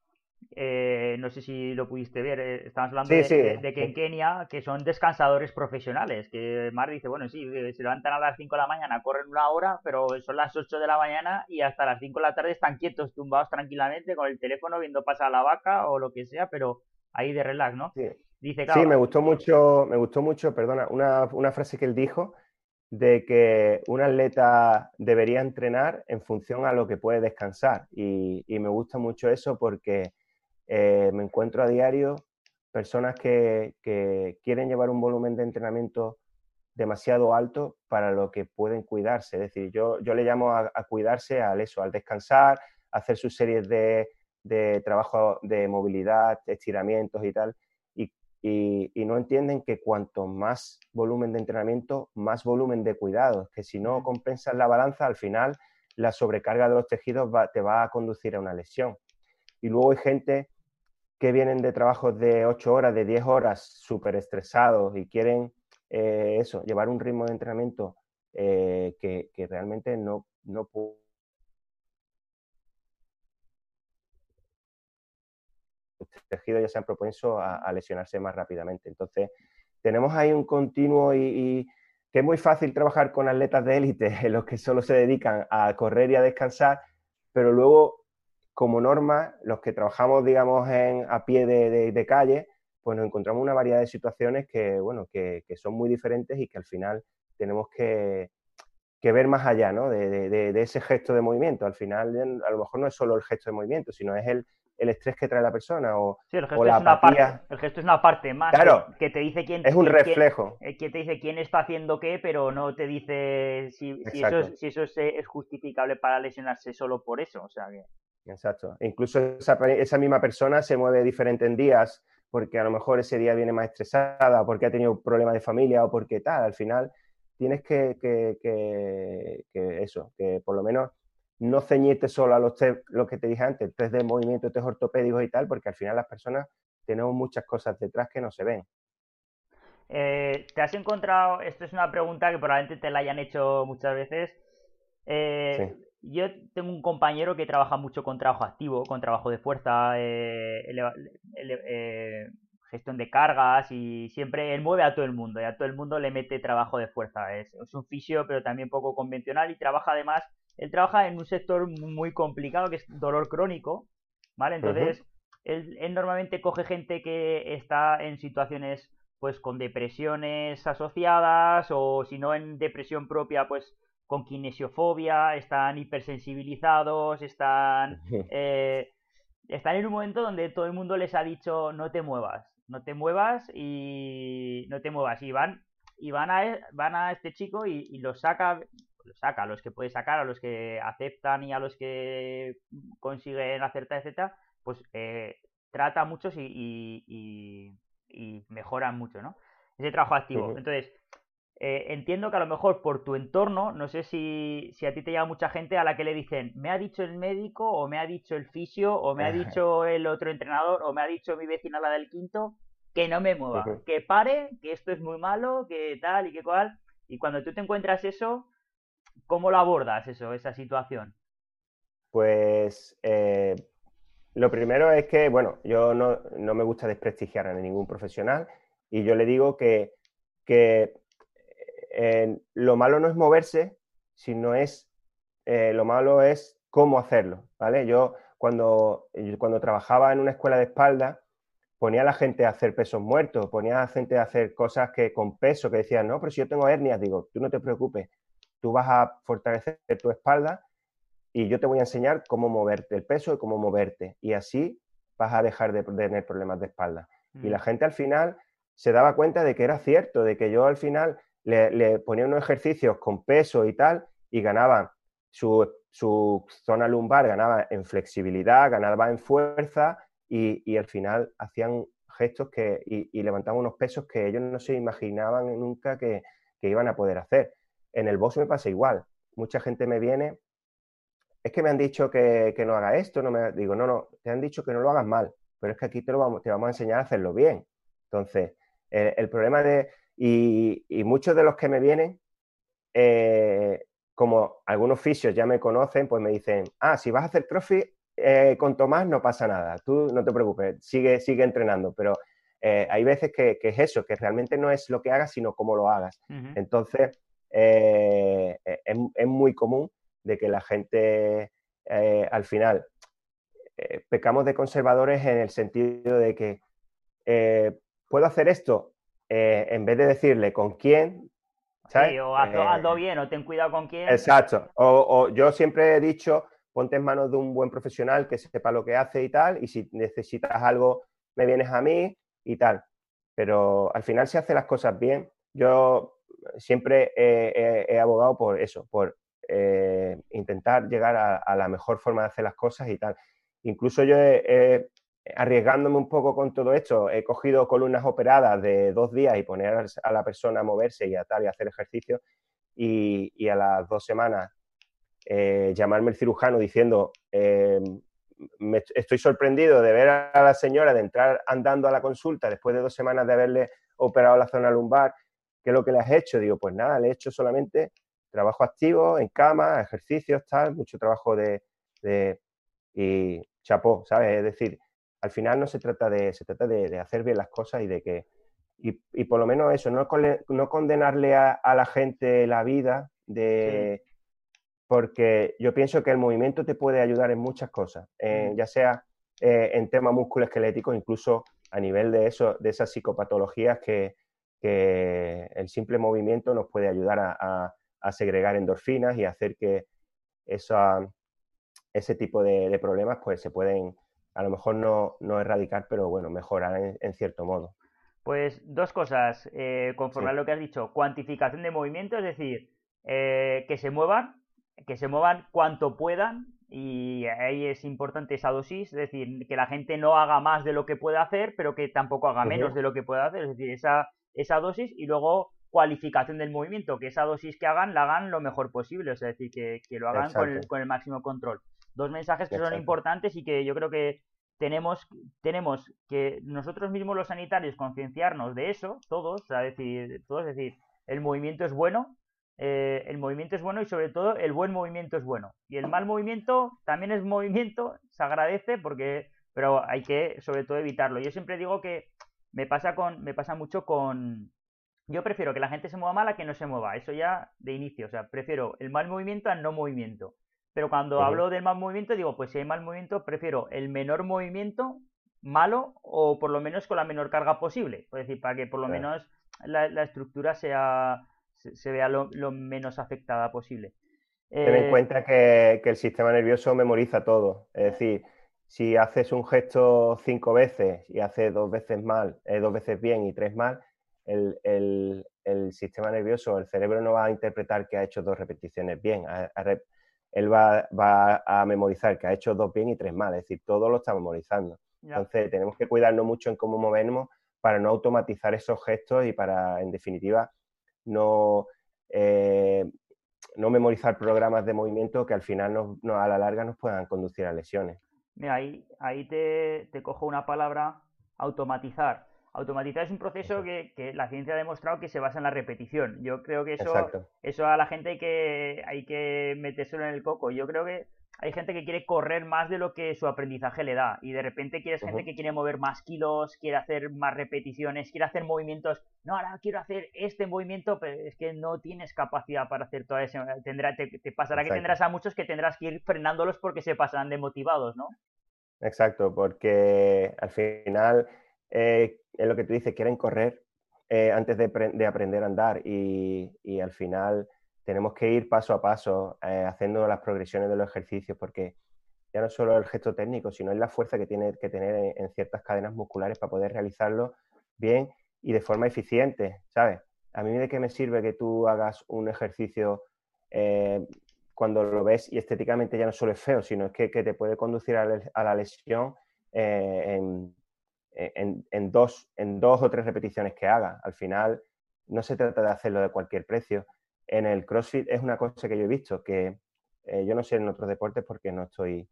eh, no sé si lo pudiste ver, eh, estábamos hablando de, que en Kenia, que son descansadores profesionales, que Mark dice, bueno, sí, eh, se levantan a las 5 de la mañana, corren una hora, pero son las 8 de la mañana y hasta las 5 de la tarde están quietos, tumbados tranquilamente con el teléfono viendo pasar la vaca o lo que sea, pero ahí de relax, ¿no? Sí sí, me gustó mucho, me gustó mucho, perdona, una, frase que él dijo de que un atleta debería entrenar en función a lo que puede descansar. Y, me gusta mucho eso porque eh, me encuentro a diario personas que, quieren llevar un volumen de entrenamiento demasiado alto para lo que pueden cuidarse. Es decir, yo, yo le llamo a, cuidarse al eso, al descansar, hacer sus series de, de trabajo de movilidad, estiramientos y tal y, no entienden que cuanto más volumen de entrenamiento, más volumen de cuidados, que si no compensas la balanza, al final la sobrecarga de los tejidos te va a conducir a una lesión. Y luego hay gente que vienen de trabajos de 8 horas, de 10 horas, súper estresados y quieren eh, eso, llevar un ritmo de entrenamiento eh, que, realmente no, no tejidos ya se han propenso a, lesionarse más rápidamente. Entonces, tenemos ahí un continuo y, que es muy fácil trabajar con atletas de élite, [LAUGHS] los que solo se dedican a correr y a descansar, pero luego, como norma, los que trabajamos, digamos, en, a pie de, calle, pues nos encontramos una variedad de situaciones que, bueno, que, son muy diferentes y que al final tenemos que, ver más allá ¿no? de, de, ese gesto de movimiento. Al final, a lo mejor no es solo el gesto de movimiento, sino es el, el estrés que trae la persona o, sí, el gesto es una Parte, el gesto es una parte más que, te dice quién es un reflejo eh, que te dice quién está haciendo qué pero no te dice si, eso, es, si eso es, justificable para lesionarse solo por eso o sea que exacto. Incluso esa, misma persona se mueve diferente en días porque a lo mejor ese día viene más estresada o porque ha tenido un problema de familia o porque tal. Al final tienes que, que, que eso que por lo menos no ceñirte solo a los test, lo que te dije antes, test de movimiento, test ortopédicos y tal, porque al final las personas tenemos muchas cosas detrás que no se ven. Eh, ¿Te has encontrado, esto es una pregunta que probablemente te la hayan hecho muchas veces, eh, yo tengo un compañero que trabaja mucho con trabajo activo, con trabajo de fuerza, eh, gestión de cargas y siempre él mueve a todo el mundo y a todo el mundo le mete trabajo de fuerza. Es, es un fisio pero también poco convencional y trabaja además él trabaja en un sector muy complicado que es dolor crónico, ¿vale? Entonces, él, normalmente coge gente que está en situaciones pues con depresiones asociadas o si no en depresión propia, pues con kinesiofobia, están hipersensibilizados, están, [LAUGHS] eh, están en un momento donde todo el mundo les ha dicho no te muevas, no te muevas y no te muevas. Y van, y van a, van a este chico y, y los saca, los saca a los que puede sacar, a los que aceptan y a los que consiguen acertar, etcétera, pues eh, trata a muchos y, y, y, mejoran mucho, ¿no? Ese trabajo activo. Entonces, eh, entiendo que a lo mejor por tu entorno, no sé si, si, a ti te llega mucha gente a la que le dicen, me ha dicho el médico, o me ha dicho el fisio, o me ha [LAUGHS] dicho el otro entrenador, o me ha dicho mi vecina la del quinto, que no me mueva, que pare, que esto es muy malo, que tal y que cual. Y cuando tú te encuentras eso, ¿cómo lo abordas eso, esa situación? Pues eh, lo primero es que, bueno, yo no, me gusta desprestigiar a ningún profesional y yo le digo que, eh, lo malo no es moverse, sino es, eh, lo malo es cómo hacerlo, ¿vale? Yo cuando, cuando trabajaba en una escuela de espalda, ponía a la gente a hacer pesos muertos, ponía a la gente a hacer cosas que con peso, que decían, no, pero si yo tengo hernias, digo, tú no te preocupes, tú vas a fortalecer tu espalda y yo te voy a enseñar cómo moverte el peso y cómo moverte. Y así vas a dejar de tener problemas de espalda. Y la mm. gente al final se daba cuenta de que era cierto, de que yo al final le, ponía unos ejercicios con peso y tal y ganaba su, zona lumbar, ganaba en flexibilidad, ganaba en fuerza y, al final hacían gestos que, y, levantaban unos pesos que ellos no se imaginaban nunca que, que iban a poder hacer. En el box me pasa igual. Mucha gente me viene es que me han dicho que, no haga esto, no me digo, no, no, te han dicho que no lo hagas mal, pero es que aquí te, lo vamos, te vamos a enseñar a hacerlo bien. Entonces, el problema de, y, muchos de los que me vienen, eh, como algunos fisios ya me conocen, pues me dicen, ah, si vas a hacer crossfit eh, con Tomás no pasa nada, tú no te preocupes, sigue, sigue entrenando, pero eh, hay veces que, es eso, que realmente no es lo que hagas, sino cómo lo hagas. Entonces, es, es muy común de que la gente eh, al final pecamos de conservadores en el sentido de que puedo hacer esto en vez de decirle con quién. ¿sabes? o hazlo, bien o ten cuidado con quién. Exacto. O, yo siempre he dicho, ponte en manos de un buen profesional que sepa lo que hace y tal, y si necesitas algo, me vienes a mí y tal. Pero al final se hace las cosas bien. Yo siempre he abogado por eso, por eh, intentar llegar a, la mejor forma de hacer las cosas y tal. Incluso yo, arriesgándome un poco con todo esto, he cogido columnas operadas de dos días y poner a la persona a moverse y a tal y hacer ejercicio y, a las dos semanas eh, llamarme el cirujano diciendo eh, me estoy sorprendido de ver a la señora de entrar andando a la consulta después de dos semanas de haberle operado la zona lumbar, ¿qué es lo que le has hecho? Digo, pues nada, le he hecho solamente trabajo activo, en cama, ejercicios, tal, mucho trabajo de, y chapó, ¿sabes? Es decir, al final no se trata de, se trata de, hacer bien las cosas y de que, y, por lo menos eso, no, no condenarle a, la gente la vida de... Porque yo pienso que el movimiento te puede ayudar en muchas cosas, ya sea eh, en temas musculoesqueléticos, incluso a nivel de eso, de esas psicopatologías que, el simple movimiento nos puede ayudar a, a segregar endorfinas y hacer que ese tipo de, problemas pues se pueden, a lo mejor no, erradicar, pero bueno, mejorar en, cierto modo. Pues dos cosas, eh, conforme a lo que has dicho, cuantificación de movimiento, es decir, eh, que se muevan, que se muevan cuanto puedan y ahí es importante esa dosis, es decir, que la gente no haga más de lo que puede hacer, pero que tampoco haga menos de lo que puede hacer, es decir, esa, esa dosis y luego cualificación del movimiento, que esa dosis que hagan la hagan lo mejor posible, es decir, que, lo hagan con el, máximo control. Dos mensajes que son importantes y que yo creo que tenemos, tenemos que nosotros mismos los sanitarios concienciarnos de eso, todos, o decir, todos, es decir, el movimiento es bueno, eh, el movimiento es bueno y sobre todo el buen movimiento es bueno. Y el mal movimiento también es movimiento, se agradece porque, pero hay que sobre todo evitarlo. Yo siempre digo que me pasa con, me pasa mucho con, yo prefiero que la gente se mueva mal a que no se mueva. Eso ya de inicio. O sea, prefiero el mal movimiento al no movimiento. Pero cuando hablo del mal movimiento, digo, pues si hay mal movimiento, prefiero el menor movimiento malo o por lo menos con la menor carga posible. Es decir, para que por lo menos la, estructura sea se, vea lo, menos afectada posible. Ten en eh, cuenta que, el sistema nervioso memoriza todo. Es decir, si haces un gesto cinco veces y haces dos veces mal, eh, dos veces bien y tres mal, el, el, sistema nervioso, el cerebro no va a interpretar que ha hecho dos repeticiones bien. Él va, va, a memorizar que ha hecho dos bien y tres mal. Es decir, todo lo está memorizando. Entonces, tenemos que cuidarnos mucho en cómo movemos para no automatizar esos gestos y para, en definitiva, no, eh, no memorizar programas de movimiento que al final a la larga nos puedan conducir a lesiones. Mira, ahí, ahí te, te cojo una palabra, automatizar. Automatizar es un proceso que, la ciencia ha demostrado que se basa en la repetición. Yo creo que eso, eso a la gente hay que, hay que metérselo en el coco. Yo creo que hay gente que quiere correr más de lo que su aprendizaje le da y de repente quieres gente que quiere mover más kilos, quiere hacer más repeticiones, quiere hacer movimientos. No, ahora quiero hacer este movimiento, pero es que no tienes capacidad para hacer todo eso. Tendrá, te, pasará que tendrás a muchos que tendrás que ir frenándolos porque se pasarán de motivados, ¿no? Exacto, porque al final eh, es lo que tú dices, quieren correr eh, antes de, aprender a andar y, y al final tenemos que ir paso a paso eh, haciendo las progresiones de los ejercicios porque ya no solo el gesto técnico, sino es la fuerza que tiene que tener en, ciertas cadenas musculares para poder realizarlo bien y de forma eficiente, ¿sabes? A mí de qué me sirve que tú hagas un ejercicio eh, cuando lo ves y estéticamente ya no solo es feo, sino es que, te puede conducir a, la lesión en, dos, en dos o tres repeticiones que haga. Al final no se trata de hacerlo de cualquier precio en el CrossFit es una cosa que yo he visto, que eh, yo no sé en otros deportes porque no estoy,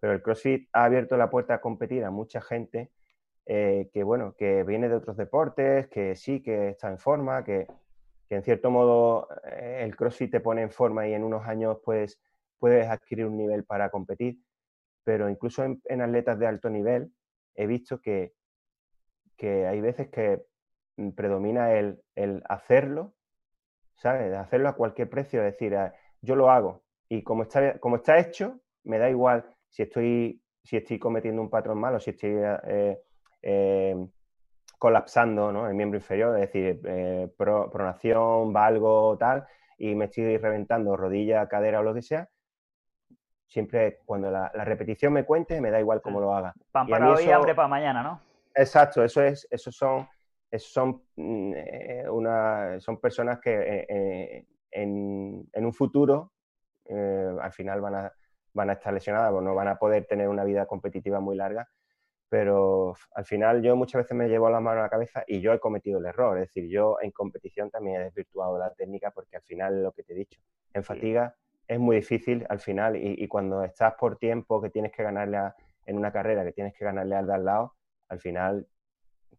pero el CrossFit ha abierto la puerta a competir a mucha gente eh, que, bueno, que viene de otros deportes, que sí, que está en forma, que, en cierto modo eh, el CrossFit te pone en forma y en unos años pues puedes adquirir un nivel para competir, pero incluso en, atletas de alto nivel he visto que, que hay veces que mm, predomina el, el hacerlo ¿sabes? De hacerlo a cualquier precio, es decir, yo lo hago y como está, como está hecho, me da igual si estoy, si estoy cometiendo un patrón malo, si estoy eh, eh, colapsando ¿no? el miembro inferior, es decir, eh, pronación, valgo, tal, y me estoy reventando rodilla, cadera o lo que sea, siempre cuando la, repetición me cuente, me da igual cómo lo haga. Pan para hoy, hambre para mañana, ¿no? Exacto, eso es, esos son son, mm, eh, una, son personas que eh, eh, en, un futuro al final van a, van a estar lesionadas o no van a poder tener una vida competitiva muy larga. Pero al final yo muchas veces me llevo la mano a la cabeza y yo he cometido el error. Es decir, yo en competición también he desvirtuado la técnica porque al final lo que te he dicho, en fatiga es muy difícil al final y, cuando estás por tiempo que tienes que ganarle en una carrera, que tienes que ganarle al de al lado, al final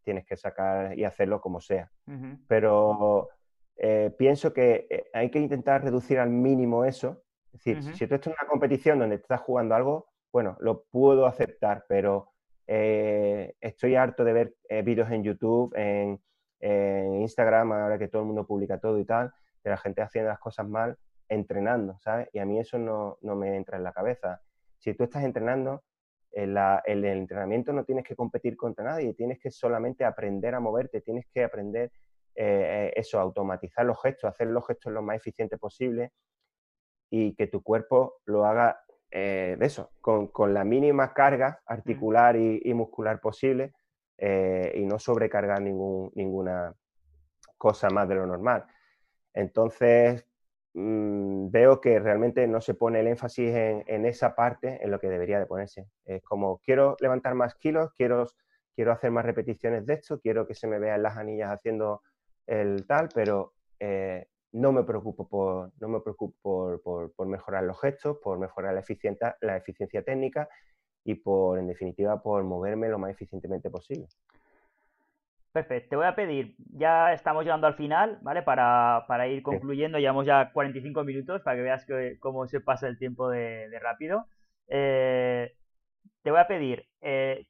tienes que sacar y hacerlo como sea. Pero eh, pienso que eh, hay que intentar reducir al mínimo eso. Es decir, si tú estás en una competición donde estás jugando algo, bueno, lo puedo aceptar, pero eh, estoy harto de ver vídeos en YouTube, en, Instagram, ahora que todo el mundo publica todo y tal, de la gente haciendo las cosas mal, entrenando, ¿sabes? Y a mí eso no, no me entra en la cabeza. Si tú estás entrenando, en, el entrenamiento no tienes que competir contra nadie, tienes que solamente aprender a moverte, tienes que aprender eh, eso, automatizar los gestos, hacer los gestos lo más eficiente posible y que tu cuerpo lo haga eh, de eso, con, la mínima carga articular y, muscular posible eh, y no sobrecargar ningún, ninguna cosa más de lo normal. Entonces, Mm, veo que realmente no se pone el énfasis en, esa parte en lo que debería de ponerse. Es como, quiero levantar más kilos, quiero, quiero hacer más repeticiones de esto, quiero que se me vean las anillas haciendo el tal, pero eh, no me preocupo, por, no me preocupo por, mejorar los gestos, por mejorar la eficiencia, la eficiencia técnica y por, en definitiva, por moverme lo más eficientemente posible. Perfecto, te voy a pedir, ya estamos llegando al final, ¿vale? Para, ir concluyendo, llevamos ya 45 minutos para que veas cómo se pasa el tiempo de, rápido. Eh, te voy a pedir eh,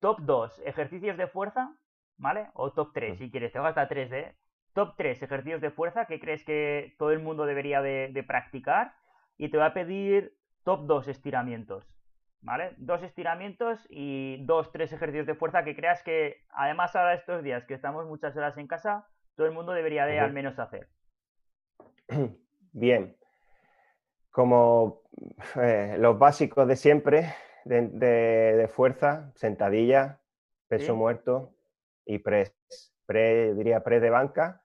top 2 ejercicios de fuerza, ¿vale? O top 3 si quieres, te voy hasta 3, ¿eh? Top 3 ejercicios de fuerza que crees que todo el mundo debería de, de practicar y te voy a pedir top 2 estiramientos. ¿Vale? Dos estiramientos y dos, tres ejercicios de fuerza que creas que, además ahora estos días que estamos muchas horas en casa, todo el mundo debería de al menos hacer. [CLEARS THROAT] Bien. Como eh, los básicos de siempre, de, fuerza, sentadilla, peso muerto y press. diría press de banca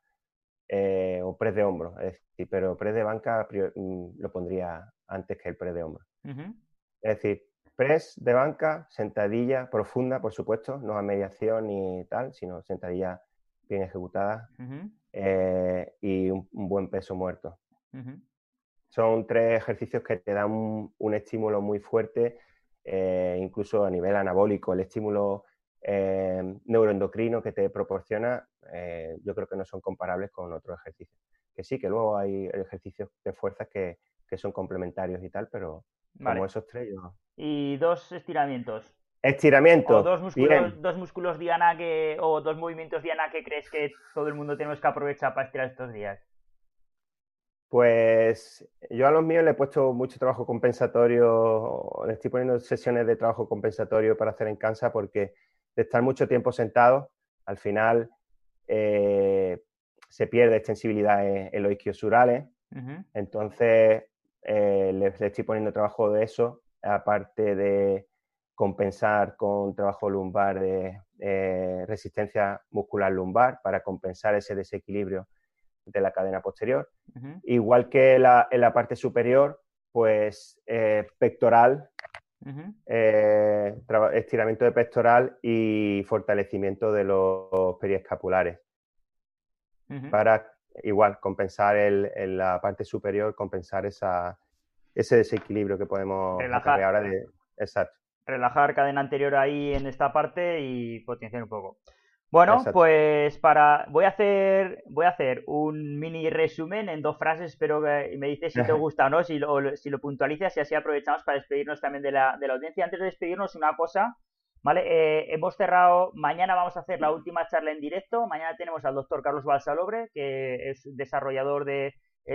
eh, o press de hombro. Es decir, pero press de banca mm, lo pondría antes que el press de hombro. Es decir, press de banca, sentadilla profunda, por supuesto, no a mediación ni tal, sino sentadilla bien ejecutada eh, y un, buen peso muerto. Son tres ejercicios que te dan un, estímulo muy fuerte, eh, incluso a nivel anabólico. El estímulo eh, neuroendocrino que te proporciona, yo creo que no son comparables con otros ejercicios. Que sí, que luego hay ejercicios de fuerza que, son complementarios y tal, pero como esos tres yo... Y dos estiramientos. Estiramiento. O dos músculos, dos músculos Diana que, o dos movimientos Diana que crees que todo el mundo tenemos que aprovechar para estirar estos días. Pues yo a los míos le he puesto mucho trabajo compensatorio, le estoy poniendo sesiones de trabajo compensatorio para hacer en casa porque de estar mucho tiempo sentado, al final eh, se pierde extensibilidad en, los isquiosurales. Entonces eh, le, estoy poniendo trabajo de eso, aparte de compensar con trabajo lumbar de eh, resistencia muscular lumbar para compensar ese desequilibrio de la cadena posterior. Igual que en la parte superior, pues eh, pectoral, eh, estiramiento de pectoral y fortalecimiento de los periescapulares. Para igual compensar en la parte superior, compensar esa, ese desequilibrio que podemos crear ahora de... Exacto relajar cadena anterior ahí en esta parte y potenciar un poco. Bueno, pues para voy a hacer voy a hacer un mini resumen en dos frases, espero que me dices si te [LAUGHS] gusta o no, si lo, si lo puntualizas y así aprovechamos para despedirnos también de la, de la audiencia. Antes de despedirnos, una cosa, ¿vale? Eh, hemos cerrado, mañana vamos a hacer la última charla en directo, mañana tenemos al doctor Carlos Balsalobre, que es desarrollador de,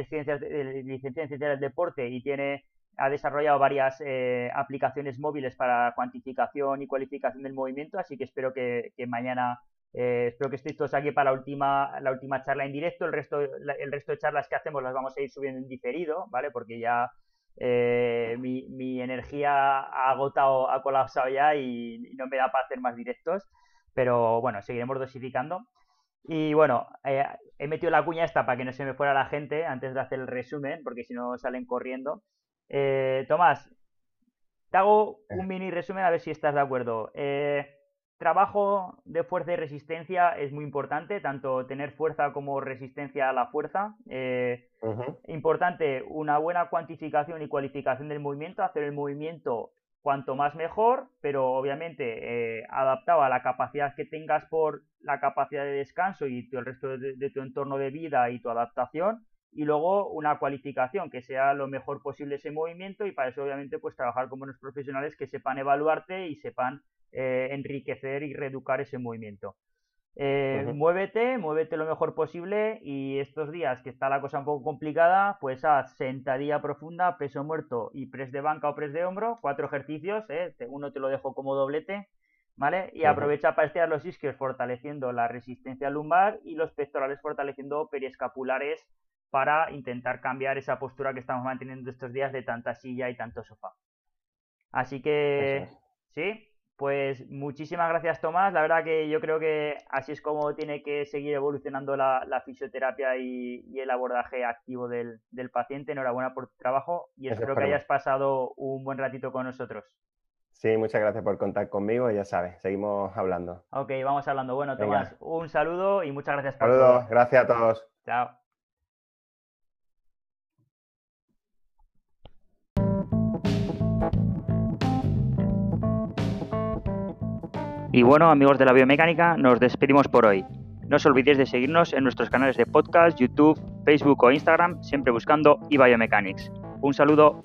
ciencias de, licenciado en ciencias del deporte y tiene ha desarrollado varias eh, aplicaciones móviles para cuantificación y cualificación del movimiento, así que espero que, mañana, eh, espero que estéis todos aquí para la última, la última charla en directo, el resto, el resto de charlas que hacemos las vamos a ir subiendo en diferido, ¿vale? Porque ya eh, mi, energía ha agotado, ha colapsado ya y, no me da para hacer más directos, pero bueno, seguiremos dosificando. Y bueno, he metido la cuña esta para que no se me fuera la gente antes de hacer el resumen, porque si no salen corriendo. Eh, Tomás, te hago un eh. mini resumen a ver si estás de acuerdo. Eh, trabajo de fuerza y resistencia es muy importante, tanto tener fuerza como resistencia a la fuerza. Importante una buena cuantificación y cualificación del movimiento, hacer el movimiento cuanto más mejor, pero obviamente adaptado a la capacidad que tengas por la capacidad de descanso y el resto de tu entorno de vida y tu adaptación y luego una cualificación que sea lo mejor posible ese movimiento y para eso obviamente pues trabajar con buenos profesionales que sepan evaluarte y sepan eh, enriquecer y reeducar ese movimiento. Eh, muévete, muévete lo mejor posible y estos días que está la cosa un poco complicada, pues haz sentadilla profunda, peso muerto y press de banca o press de hombro, cuatro ejercicios, ¿eh? uno te lo dejo como doblete, ¿vale? Y aprovecha para estirar los isquios fortaleciendo la resistencia lumbar y los pectorales fortaleciendo periescapulares para intentar cambiar esa postura que estamos manteniendo estos días de tanta silla y tanto sofá. Así que, sí, pues muchísimas gracias Tomás. La verdad que yo creo que así es como tiene que seguir evolucionando la, fisioterapia y, el abordaje activo del, paciente. Enhorabuena por tu trabajo y espero que hayas pasado un buen ratito con nosotros. Sí, muchas gracias por contar conmigo, ya sabes, seguimos hablando. Ok, vamos hablando. Bueno, Tomás, un saludo y muchas gracias por Saludos, gracias a todos. Chao. Y bueno, amigos de la biomecánica, nos despedimos por hoy. No os olvidéis de seguirnos en nuestros canales de podcast, YouTube, Facebook o Instagram, siempre buscando eBiomechanics. Un saludo